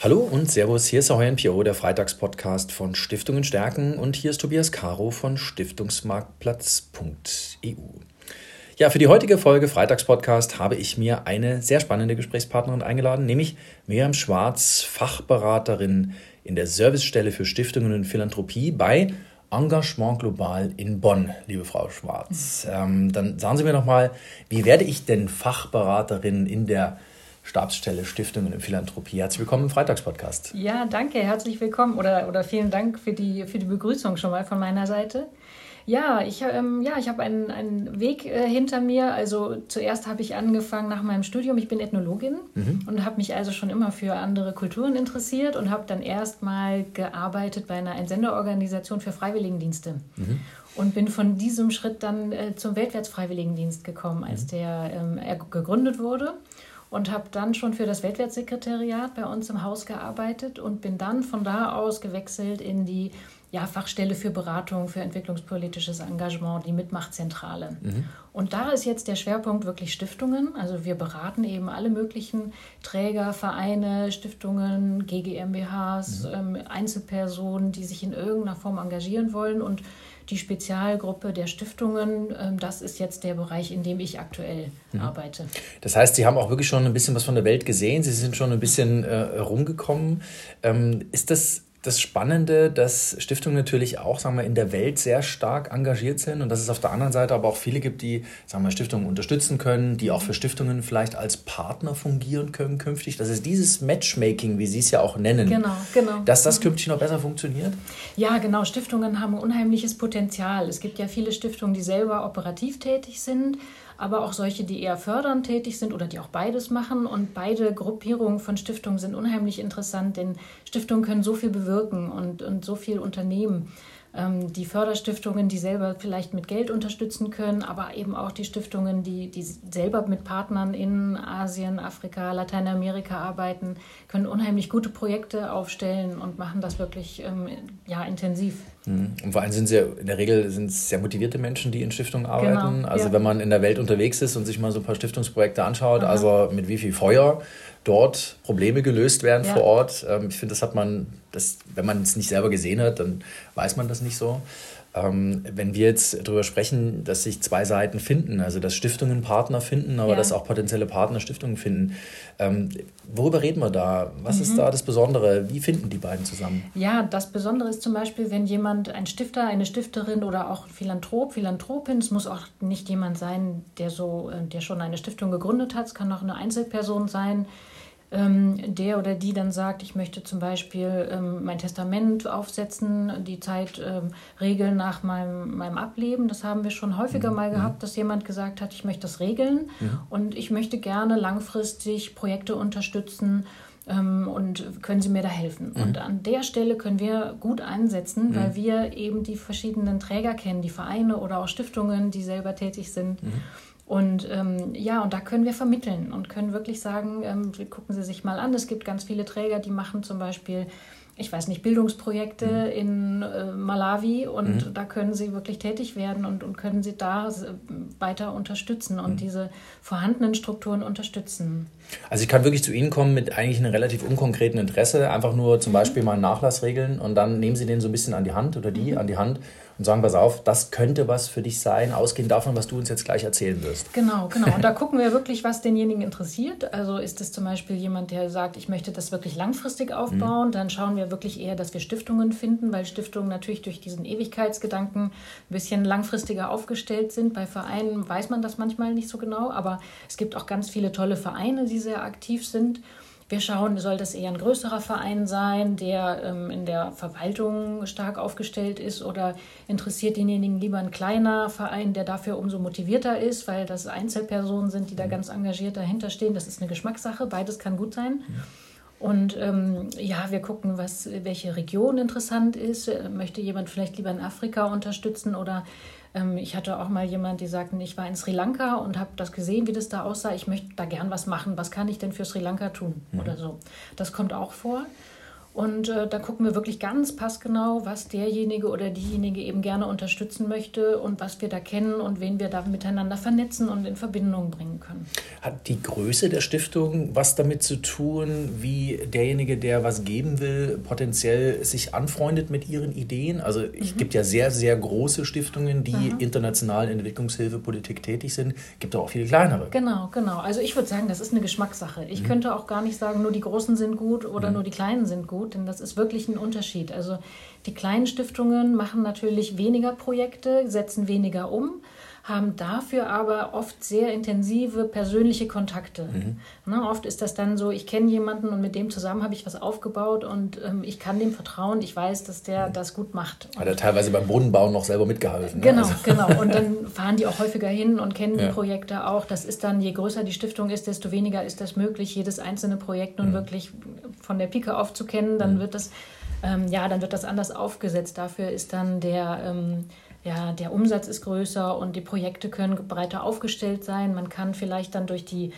Hallo und Servus, hier ist Ahoy NPO, der Freitagspodcast von Stiftungen stärken und hier ist Tobias Caro von Stiftungsmarktplatz.eu. Ja, für die heutige Folge Freitagspodcast habe ich mir eine sehr spannende Gesprächspartnerin eingeladen, nämlich Miriam Schwarz, Fachberaterin in der Servicestelle für Stiftungen und Philanthropie bei Engagement Global in Bonn, liebe Frau Schwarz. Ähm, dann sagen Sie mir noch mal, wie werde ich denn Fachberaterin in der Stabsstelle Stiftungen und Philanthropie. Herzlich willkommen im Freitagspodcast. Ja, danke, herzlich willkommen oder, oder vielen Dank für die, für die Begrüßung schon mal von meiner Seite. Ja, ich, ähm, ja, ich habe einen, einen Weg äh, hinter mir. Also zuerst habe ich angefangen nach meinem Studium. Ich bin Ethnologin mhm. und habe mich also schon immer für andere Kulturen interessiert und habe dann erstmal gearbeitet bei einer Entsenderorganisation für Freiwilligendienste. Mhm. Und bin von diesem Schritt dann äh, zum Weltwärtsfreiwilligendienst gekommen, als mhm. der ähm, gegründet wurde und habe dann schon für das Weltwertsekretariat bei uns im Haus gearbeitet und bin dann von da aus gewechselt in die ja, Fachstelle für Beratung für entwicklungspolitisches Engagement, die Mitmachzentrale. Mhm. Und da ist jetzt der Schwerpunkt wirklich Stiftungen. Also wir beraten eben alle möglichen Träger, Vereine, Stiftungen, GGMBHs, mhm. ähm, Einzelpersonen, die sich in irgendeiner Form engagieren wollen und die Spezialgruppe der Stiftungen, ähm, das ist jetzt der Bereich, in dem ich aktuell mhm. arbeite. Das heißt, Sie haben auch wirklich schon ein bisschen was von der Welt gesehen. Sie sind schon ein bisschen äh, rumgekommen. Ähm, ist das das Spannende, dass Stiftungen natürlich auch sagen wir, in der Welt sehr stark engagiert sind und dass es auf der anderen Seite aber auch viele gibt, die sagen wir, Stiftungen unterstützen können, die auch für Stiftungen vielleicht als Partner fungieren können künftig. Das ist dieses Matchmaking, wie Sie es ja auch nennen. Genau, genau. Dass das künftig noch besser funktioniert? Ja, genau. Stiftungen haben unheimliches Potenzial. Es gibt ja viele Stiftungen, die selber operativ tätig sind aber auch solche, die eher fördernd tätig sind oder die auch beides machen. Und beide Gruppierungen von Stiftungen sind unheimlich interessant, denn Stiftungen können so viel bewirken und, und so viel unternehmen die Förderstiftungen, die selber vielleicht mit Geld unterstützen können, aber eben auch die Stiftungen, die, die selber mit Partnern in Asien, Afrika, Lateinamerika arbeiten, können unheimlich gute Projekte aufstellen und machen das wirklich ähm, ja, intensiv. Mhm. Und vor allem sind sie in der Regel sind es sehr motivierte Menschen, die in Stiftungen arbeiten. Genau, also ja. wenn man in der Welt unterwegs ist und sich mal so ein paar Stiftungsprojekte anschaut, Aha. also mit wie viel Feuer dort Probleme gelöst werden ja. vor Ort. Ähm, ich finde, das hat man, das, wenn man es nicht selber gesehen hat, dann weiß man das nicht so. Ähm, wenn wir jetzt darüber sprechen, dass sich zwei Seiten finden, also dass Stiftungen Partner finden, aber ja. dass auch potenzielle Partner Stiftungen finden, ähm, worüber reden wir da? Was mhm. ist da das Besondere? Wie finden die beiden zusammen? Ja, das Besondere ist zum Beispiel, wenn jemand, ein Stifter, eine Stifterin oder auch Philanthrop, Philanthropin, es muss auch nicht jemand sein, der so, äh, der schon eine Stiftung gegründet hat, es kann auch eine Einzelperson sein, ähm, der oder die dann sagt, ich möchte zum Beispiel ähm, mein Testament aufsetzen, die Zeit ähm, regeln nach meinem, meinem Ableben. Das haben wir schon häufiger mhm. mal gehabt, mhm. dass jemand gesagt hat, ich möchte das regeln mhm. und ich möchte gerne langfristig Projekte unterstützen ähm, und können Sie mir da helfen? Mhm. Und an der Stelle können wir gut einsetzen, weil mhm. wir eben die verschiedenen Träger kennen, die Vereine oder auch Stiftungen, die selber tätig sind. Mhm. Und ähm, ja, und da können wir vermitteln und können wirklich sagen, ähm, gucken Sie sich mal an, es gibt ganz viele Träger, die machen zum Beispiel ich weiß nicht, Bildungsprojekte mhm. in äh, Malawi und mhm. da können sie wirklich tätig werden und, und können sie da weiter unterstützen und mhm. diese vorhandenen Strukturen unterstützen. Also ich kann wirklich zu Ihnen kommen mit eigentlich einem relativ unkonkreten Interesse, einfach nur zum mhm. Beispiel mal einen Nachlass regeln und dann nehmen Sie den so ein bisschen an die Hand oder die mhm. an die Hand und sagen, pass auf, das könnte was für dich sein, ausgehend davon, was du uns jetzt gleich erzählen wirst. Genau, genau. Und da gucken wir wirklich, was denjenigen interessiert. Also ist es zum Beispiel jemand, der sagt, ich möchte das wirklich langfristig aufbauen, mhm. dann schauen wir wirklich eher, dass wir Stiftungen finden, weil Stiftungen natürlich durch diesen Ewigkeitsgedanken ein bisschen langfristiger aufgestellt sind. Bei Vereinen weiß man das manchmal nicht so genau, aber es gibt auch ganz viele tolle Vereine, die sehr aktiv sind. Wir schauen, soll das eher ein größerer Verein sein, der ähm, in der Verwaltung stark aufgestellt ist oder interessiert denjenigen lieber ein kleiner Verein, der dafür umso motivierter ist, weil das Einzelpersonen sind, die da mhm. ganz engagiert dahinter stehen. Das ist eine Geschmackssache, beides kann gut sein. Ja. Und ähm, ja, wir gucken, was, welche Region interessant ist. Möchte jemand vielleicht lieber in Afrika unterstützen oder ich hatte auch mal jemand, die sagten, ich war in Sri Lanka und habe das gesehen, wie das da aussah. Ich möchte da gern was machen. Was kann ich denn für Sri Lanka tun? Mhm. Oder so. Das kommt auch vor. Und äh, da gucken wir wirklich ganz passgenau, was derjenige oder diejenige eben gerne unterstützen möchte und was wir da kennen und wen wir da miteinander vernetzen und in Verbindung bringen können. Hat die Größe der Stiftung was damit zu tun, wie derjenige, der was geben will, potenziell sich anfreundet mit ihren Ideen? Also es mhm. gibt ja sehr, sehr große Stiftungen, die mhm. international in Entwicklungshilfepolitik tätig sind. Es gibt auch viele kleinere. Genau, genau. Also ich würde sagen, das ist eine Geschmackssache. Ich mhm. könnte auch gar nicht sagen, nur die Großen sind gut oder mhm. nur die Kleinen sind gut gut, denn das ist wirklich ein Unterschied. Also die kleinen Stiftungen machen natürlich weniger Projekte, setzen weniger um, haben dafür aber oft sehr intensive persönliche Kontakte. Mhm. Na, oft ist das dann so, ich kenne jemanden und mit dem zusammen habe ich was aufgebaut und ähm, ich kann dem vertrauen, ich weiß, dass der mhm. das gut macht. Hat er teilweise beim Bodenbau noch selber mitgeholfen. Ne? Genau, ne? also. genau. Und dann fahren die auch häufiger hin und kennen ja. die Projekte auch. Das ist dann, je größer die Stiftung ist, desto weniger ist das möglich, jedes einzelne Projekt nun mhm. wirklich von der Pike auf zu kennen. Dann mhm. wird das, ähm, ja, dann wird das anders aufgesetzt. Dafür ist dann der ähm, ja, der Umsatz ist größer und die Projekte können breiter aufgestellt sein. Man kann vielleicht dann durch die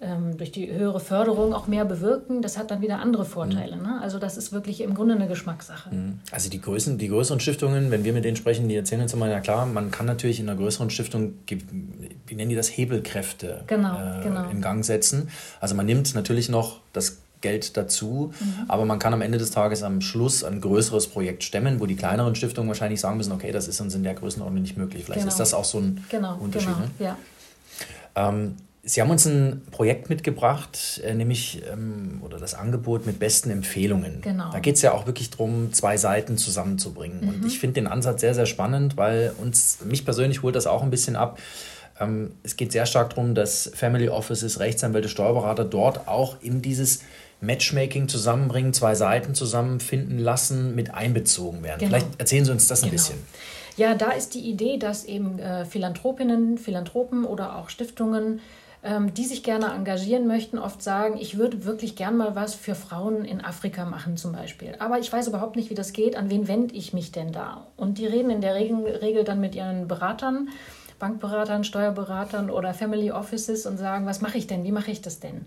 ähm, durch die höhere Förderung auch mehr bewirken, das hat dann wieder andere Vorteile. Mhm. Ne? Also das ist wirklich im Grunde eine Geschmackssache. Mhm. Also die, Größen, die größeren Stiftungen, wenn wir mit denen sprechen, die erzählen uns immer, ja klar, man kann natürlich in einer größeren Stiftung, wie nennen die das, Hebelkräfte genau, äh, genau. in Gang setzen. Also man nimmt natürlich noch das Geld dazu. Mhm. Aber man kann am Ende des Tages am Schluss ein größeres Projekt stemmen, wo die kleineren Stiftungen wahrscheinlich sagen müssen, okay, das ist uns in der Größenordnung nicht möglich. Vielleicht genau. ist das auch so ein genau, Unterschied. Genau, ne? ja. Ähm, Sie haben uns ein Projekt mitgebracht, äh, nämlich ähm, oder das Angebot mit besten Empfehlungen. Genau. Da geht es ja auch wirklich darum, zwei Seiten zusammenzubringen. Mhm. Und ich finde den Ansatz sehr, sehr spannend, weil uns, mich persönlich holt das auch ein bisschen ab. Ähm, es geht sehr stark darum, dass Family Offices, Rechtsanwälte, Steuerberater dort auch in dieses Matchmaking zusammenbringen, zwei Seiten zusammenfinden lassen, mit einbezogen werden. Genau. Vielleicht erzählen Sie uns das ein genau. bisschen. Ja, da ist die Idee, dass eben äh, Philanthropinnen, Philanthropen oder auch Stiftungen, ähm, die sich gerne engagieren möchten, oft sagen, ich würde wirklich gern mal was für Frauen in Afrika machen zum Beispiel. Aber ich weiß überhaupt nicht, wie das geht. An wen wende ich mich denn da? Und die reden in der Regel, Regel dann mit ihren Beratern. Bankberatern, Steuerberatern oder Family Offices und sagen, was mache ich denn, wie mache ich das denn?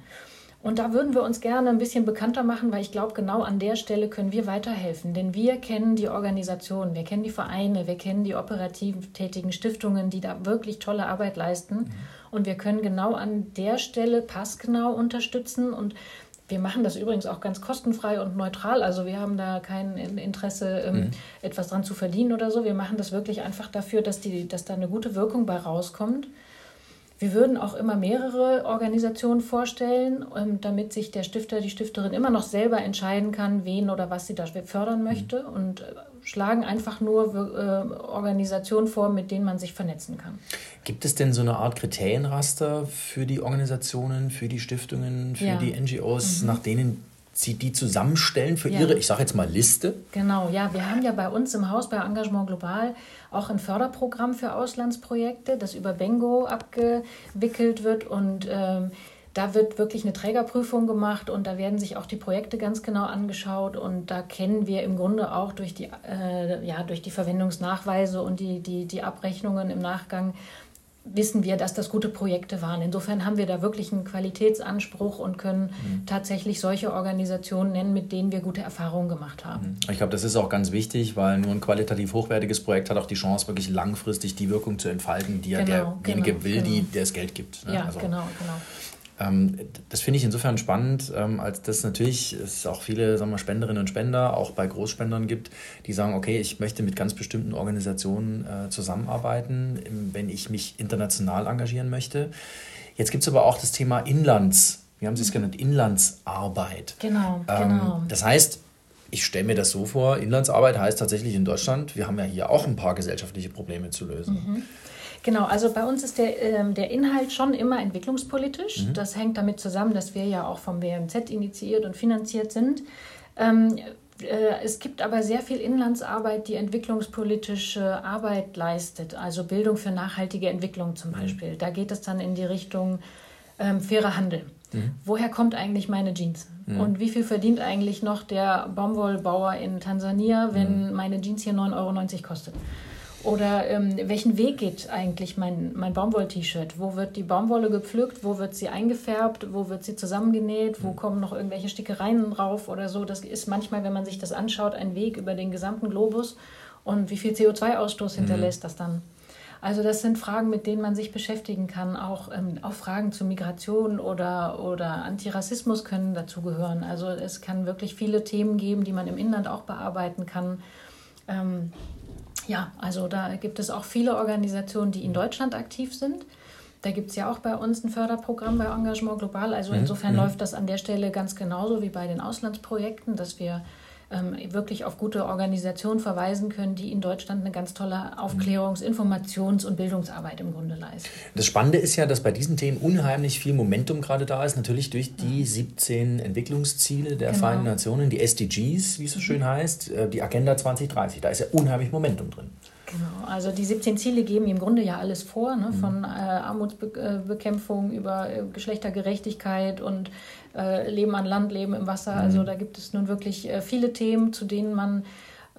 Und da würden wir uns gerne ein bisschen bekannter machen, weil ich glaube, genau an der Stelle können wir weiterhelfen. Denn wir kennen die Organisationen, wir kennen die Vereine, wir kennen die operativ tätigen Stiftungen, die da wirklich tolle Arbeit leisten. Mhm. Und wir können genau an der Stelle passgenau unterstützen und wir machen das übrigens auch ganz kostenfrei und neutral. Also wir haben da kein Interesse, ähm, mhm. etwas dran zu verdienen oder so. Wir machen das wirklich einfach dafür, dass, die, dass da eine gute Wirkung bei rauskommt. Wir würden auch immer mehrere Organisationen vorstellen, ähm, damit sich der Stifter, die Stifterin immer noch selber entscheiden kann, wen oder was sie da fördern möchte mhm. und äh, schlagen einfach nur äh, Organisationen vor, mit denen man sich vernetzen kann. Gibt es denn so eine Art Kriterienraster für die Organisationen, für die Stiftungen, für ja. die NGOs, mhm. nach denen Sie die zusammenstellen für ja. Ihre, ich sage jetzt mal, Liste? Genau, ja. Wir haben ja bei uns im Haus bei Engagement Global auch ein Förderprogramm für Auslandsprojekte, das über Bengo abgewickelt wird und ähm, da wird wirklich eine Trägerprüfung gemacht und da werden sich auch die Projekte ganz genau angeschaut und da kennen wir im Grunde auch durch die, äh, ja, durch die Verwendungsnachweise und die, die, die Abrechnungen im Nachgang wissen wir, dass das gute Projekte waren. Insofern haben wir da wirklich einen Qualitätsanspruch und können mhm. tatsächlich solche Organisationen nennen, mit denen wir gute Erfahrungen gemacht haben. Mhm. Ich glaube, das ist auch ganz wichtig, weil nur ein qualitativ hochwertiges Projekt hat auch die Chance, wirklich langfristig die Wirkung zu entfalten, die ja genau, derjenige genau, will, genau. die, der das Geld gibt. Ne? Ja, also, genau, genau. Ähm, das finde ich insofern spannend, ähm, als dass natürlich es auch viele sagen wir, Spenderinnen und Spender, auch bei Großspendern gibt, die sagen, okay, ich möchte mit ganz bestimmten Organisationen äh, zusammenarbeiten, wenn ich mich international engagieren möchte. Jetzt gibt es aber auch das Thema Inlands, wie haben Sie es genannt, Inlandsarbeit. Genau, ähm, genau. Das heißt, ich stelle mir das so vor, Inlandsarbeit heißt tatsächlich in Deutschland, wir haben ja hier auch ein paar gesellschaftliche Probleme zu lösen. Mhm. Genau, also bei uns ist der, ähm, der Inhalt schon immer entwicklungspolitisch. Mhm. Das hängt damit zusammen, dass wir ja auch vom BMZ initiiert und finanziert sind. Ähm, äh, es gibt aber sehr viel Inlandsarbeit, die entwicklungspolitische Arbeit leistet, also Bildung für nachhaltige Entwicklung zum mhm. Beispiel. Mhm. Da geht es dann in die Richtung ähm, fairer Handel. Mhm. Woher kommt eigentlich meine Jeans? Mhm. Und wie viel verdient eigentlich noch der Baumwollbauer in Tansania, wenn mhm. meine Jeans hier 9,90 Euro kostet? Oder ähm, welchen Weg geht eigentlich mein, mein Baumwoll-T-Shirt? Wo wird die Baumwolle gepflückt? Wo wird sie eingefärbt? Wo wird sie zusammengenäht? Wo mhm. kommen noch irgendwelche Stickereien drauf oder so? Das ist manchmal, wenn man sich das anschaut, ein Weg über den gesamten Globus. Und wie viel CO2-Ausstoß mhm. hinterlässt mhm. das dann? Also das sind Fragen, mit denen man sich beschäftigen kann. Auch, ähm, auch Fragen zu Migration oder, oder Antirassismus können dazugehören. Also es kann wirklich viele Themen geben, die man im Inland auch bearbeiten kann. Ähm, ja, also da gibt es auch viele Organisationen, die in Deutschland aktiv sind. Da gibt es ja auch bei uns ein Förderprogramm bei Engagement Global. Also mhm, insofern mhm. läuft das an der Stelle ganz genauso wie bei den Auslandsprojekten, dass wir ähm, wirklich auf gute Organisationen verweisen können, die in Deutschland eine ganz tolle Aufklärungs-, Informations- und Bildungsarbeit im Grunde leisten. Das Spannende ist ja, dass bei diesen Themen unheimlich viel Momentum gerade da ist, natürlich durch die 17 Entwicklungsziele der genau. Vereinten Nationen, die SDGs, wie es so schön heißt, äh, die Agenda 2030. Da ist ja unheimlich Momentum drin. Genau, also die 17 Ziele geben im Grunde ja alles vor, ne? von äh, Armutsbekämpfung über äh, Geschlechtergerechtigkeit und äh, Leben an Land, Leben im Wasser. Mhm. Also da gibt es nun wirklich äh, viele Themen, zu denen man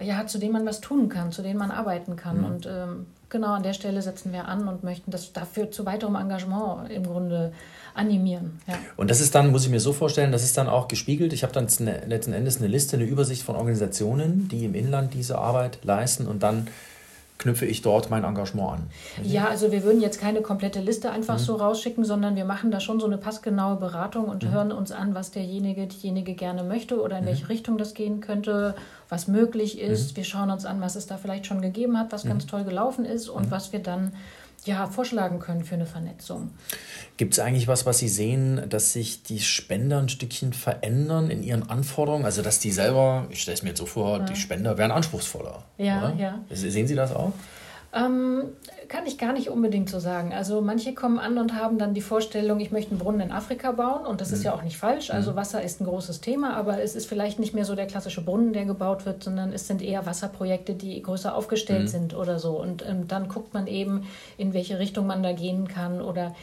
ja, zu denen man was tun kann, zu denen man arbeiten kann. Mhm. Und ähm, genau an der Stelle setzen wir an und möchten das dafür zu weiterem Engagement im Grunde animieren. Ja. Und das ist dann, muss ich mir so vorstellen, das ist dann auch gespiegelt. Ich habe dann letzten Endes eine Liste, eine Übersicht von Organisationen, die im Inland diese Arbeit leisten und dann knüpfe ich dort mein Engagement an. Ja, also wir würden jetzt keine komplette Liste einfach mhm. so rausschicken, sondern wir machen da schon so eine passgenaue Beratung und mhm. hören uns an, was derjenige, diejenige gerne möchte oder in mhm. welche Richtung das gehen könnte, was möglich ist. Mhm. Wir schauen uns an, was es da vielleicht schon gegeben hat, was mhm. ganz toll gelaufen ist und mhm. was wir dann ja, vorschlagen können für eine Vernetzung. Gibt es eigentlich was, was Sie sehen, dass sich die Spender ein Stückchen verändern in ihren Anforderungen? Also, dass die selber, ich stelle es mir jetzt so vor, ja. die Spender werden anspruchsvoller. Ja, oder? ja. Sehen Sie das auch? Ähm, kann ich gar nicht unbedingt so sagen. Also manche kommen an und haben dann die Vorstellung, ich möchte einen Brunnen in Afrika bauen und das mhm. ist ja auch nicht falsch. Also mhm. Wasser ist ein großes Thema, aber es ist vielleicht nicht mehr so der klassische Brunnen, der gebaut wird, sondern es sind eher Wasserprojekte, die größer aufgestellt mhm. sind oder so. Und ähm, dann guckt man eben, in welche Richtung man da gehen kann oder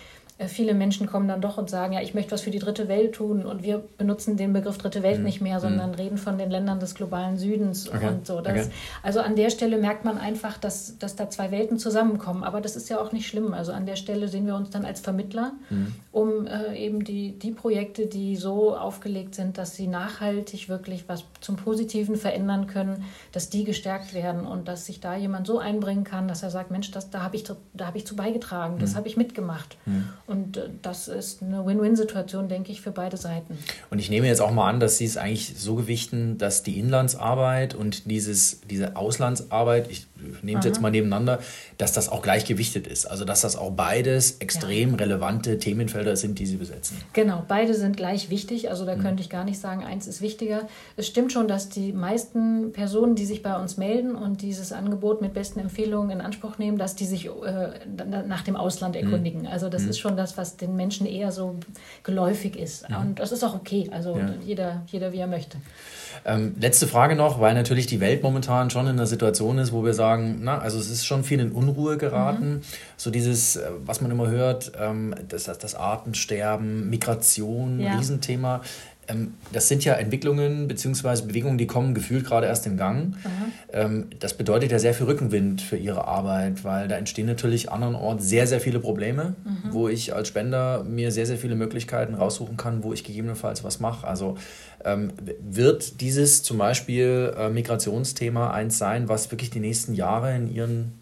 viele Menschen kommen dann doch und sagen, ja, ich möchte was für die dritte Welt tun. Und wir benutzen den Begriff dritte Welt mhm. nicht mehr, sondern mhm. reden von den Ländern des globalen Südens okay. und so. Das, okay. Also an der Stelle merkt man einfach, dass, dass da zwei Welten zusammenkommen. Aber das ist ja auch nicht schlimm. Also an der Stelle sehen wir uns dann als Vermittler, mhm. um äh, eben die, die Projekte, die so aufgelegt sind, dass sie nachhaltig wirklich was zum Positiven verändern können, dass die gestärkt werden und dass sich da jemand so einbringen kann, dass er sagt, Mensch, das, da habe ich, hab ich zu beigetragen, das mhm. habe ich mitgemacht. Und äh, das ist eine Win-Win-Situation, denke ich, für beide Seiten. Und ich nehme jetzt auch mal an, dass Sie es eigentlich so gewichten, dass die Inlandsarbeit und dieses, diese Auslandsarbeit, ich nehme es jetzt mal nebeneinander, dass das auch gleichgewichtet ist. Also dass das auch beides extrem ja. relevante Themenfelder sind, die Sie besetzen. Genau, beide sind gleich wichtig. Also da mhm. könnte ich gar nicht sagen, eins ist wichtiger. Es stimmt schon, dass die meisten Personen, die sich bei uns melden und dieses Angebot mit besten Empfehlungen in Anspruch nehmen, dass die sich äh, nach dem Ausland mhm. erkundigen. Mhm. Also das mhm. ist schon das, was den Menschen eher so geläufig ist. Ja. Und das ist auch okay. Also ja. jeder, jeder wie er möchte. Ähm, letzte Frage noch, weil natürlich die Welt momentan schon in einer Situation ist, wo wir sagen, na, also es ist schon viel in Unruhe geraten. Mhm. So dieses, äh, was man immer hört, ähm, das, das Artensterben, Migration, ja. Riesenthema. Ähm, das sind ja Entwicklungen bzw. Bewegungen, die kommen gefühlt gerade erst in Gang. Ähm, das bedeutet ja sehr viel Rückenwind für Ihre Arbeit, weil da entstehen natürlich andernorts sehr, sehr viele Probleme, mhm. wo ich als Spender mir sehr, sehr viele Möglichkeiten raussuchen kann, wo ich gegebenenfalls was mache. Also ähm, wird dieses zum Beispiel äh, Migrationsthema eins sein, was wirklich die nächsten Jahre in Ihren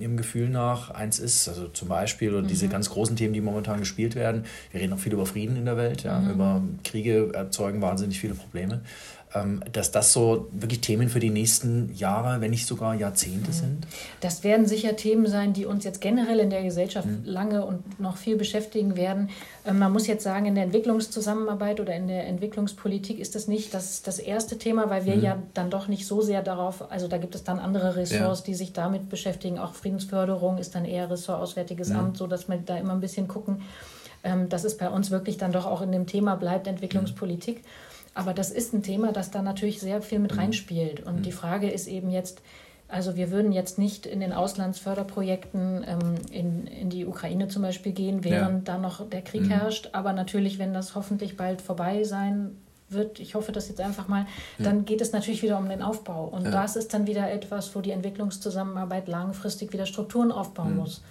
ihrem Gefühl nach eins ist. Also zum Beispiel oder mhm. diese ganz großen Themen, die momentan gespielt werden. Wir reden auch viel über Frieden in der Welt, ja, mhm. über Kriege erzeugen wahnsinnig viele Probleme. Ähm, dass das so wirklich Themen für die nächsten Jahre, wenn nicht sogar Jahrzehnte mhm. sind? Das werden sicher Themen sein, die uns jetzt generell in der Gesellschaft mhm. lange und noch viel beschäftigen werden. Ähm, man muss jetzt sagen, in der Entwicklungszusammenarbeit oder in der Entwicklungspolitik ist das nicht das, das erste Thema, weil wir mhm. ja dann doch nicht so sehr darauf, also da gibt es dann andere Ressorts, ja. die sich damit beschäftigen. Auch Friedensförderung ist dann eher Ressort Auswärtiges mhm. Amt, sodass wir da immer ein bisschen gucken, ähm, dass es bei uns wirklich dann doch auch in dem Thema bleibt, Entwicklungspolitik. Aber das ist ein Thema, das da natürlich sehr viel mit mhm. reinspielt. Und mhm. die Frage ist eben jetzt, also wir würden jetzt nicht in den Auslandsförderprojekten ähm, in, in die Ukraine zum Beispiel gehen, während ja. da noch der Krieg mhm. herrscht. Aber natürlich, wenn das hoffentlich bald vorbei sein wird, ich hoffe das jetzt einfach mal, ja. dann geht es natürlich wieder um den Aufbau. Und ja. das ist dann wieder etwas, wo die Entwicklungszusammenarbeit langfristig wieder Strukturen aufbauen mhm. muss.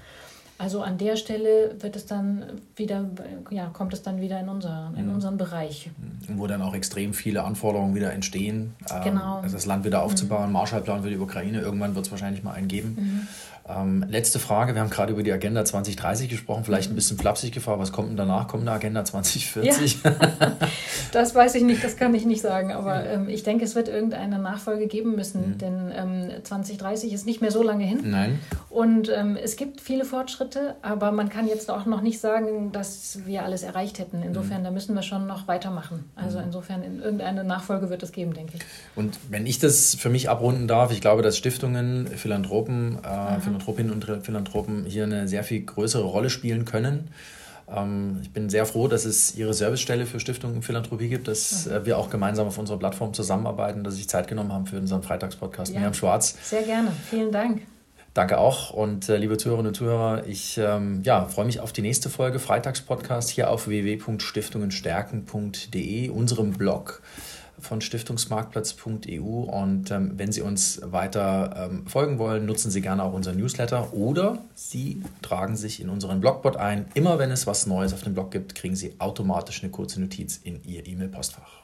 Also an der Stelle wird es dann wieder, ja, kommt es dann wieder in, unser, in mhm. unseren Bereich. Wo dann auch extrem viele Anforderungen wieder entstehen, ähm, genau. also das Land wieder aufzubauen, mhm. Marshallplan für die Ukraine, irgendwann wird es wahrscheinlich mal einen geben. Mhm. Ähm, letzte Frage, wir haben gerade über die Agenda 2030 gesprochen, vielleicht ein mhm. bisschen flapsig gefragt, was kommt denn danach? Kommt eine Agenda 2040? Ja. das weiß ich nicht, das kann ich nicht sagen, aber ähm, ich denke, es wird irgendeine Nachfolge geben müssen, mhm. denn ähm, 2030 ist nicht mehr so lange hin. Nein. Und ähm, es gibt viele Fortschritte, aber man kann jetzt auch noch nicht sagen, dass wir alles erreicht hätten. Insofern, mhm. da müssen wir schon noch weitermachen. Also mhm. insofern, in irgendeine Nachfolge wird es geben, denke ich. Und wenn ich das für mich abrunden darf, ich glaube, dass Stiftungen, Philanthropen, äh, Philanthropinnen und Philanthropen hier eine sehr viel größere Rolle spielen können. Ähm, ich bin sehr froh, dass es Ihre Servicestelle für Stiftung und Philanthropie gibt, dass mhm. wir auch gemeinsam auf unserer Plattform zusammenarbeiten, dass Sie sich Zeit genommen haben für unseren Freitagspodcast. Ja. Miriam Schwarz. Sehr gerne. Vielen Dank. Danke auch. Und äh, liebe Zuhörerinnen und Zuhörer, ich ähm, ja, freue mich auf die nächste Folge Freitagspodcast hier auf www.stiftungenstärken.de, unserem Blog von stiftungsmarktplatz.eu. Und ähm, wenn Sie uns weiter ähm, folgen wollen, nutzen Sie gerne auch unseren Newsletter oder Sie tragen sich in unseren Blogbot ein. Immer wenn es was Neues auf dem Blog gibt, kriegen Sie automatisch eine kurze Notiz in Ihr E-Mail-Postfach.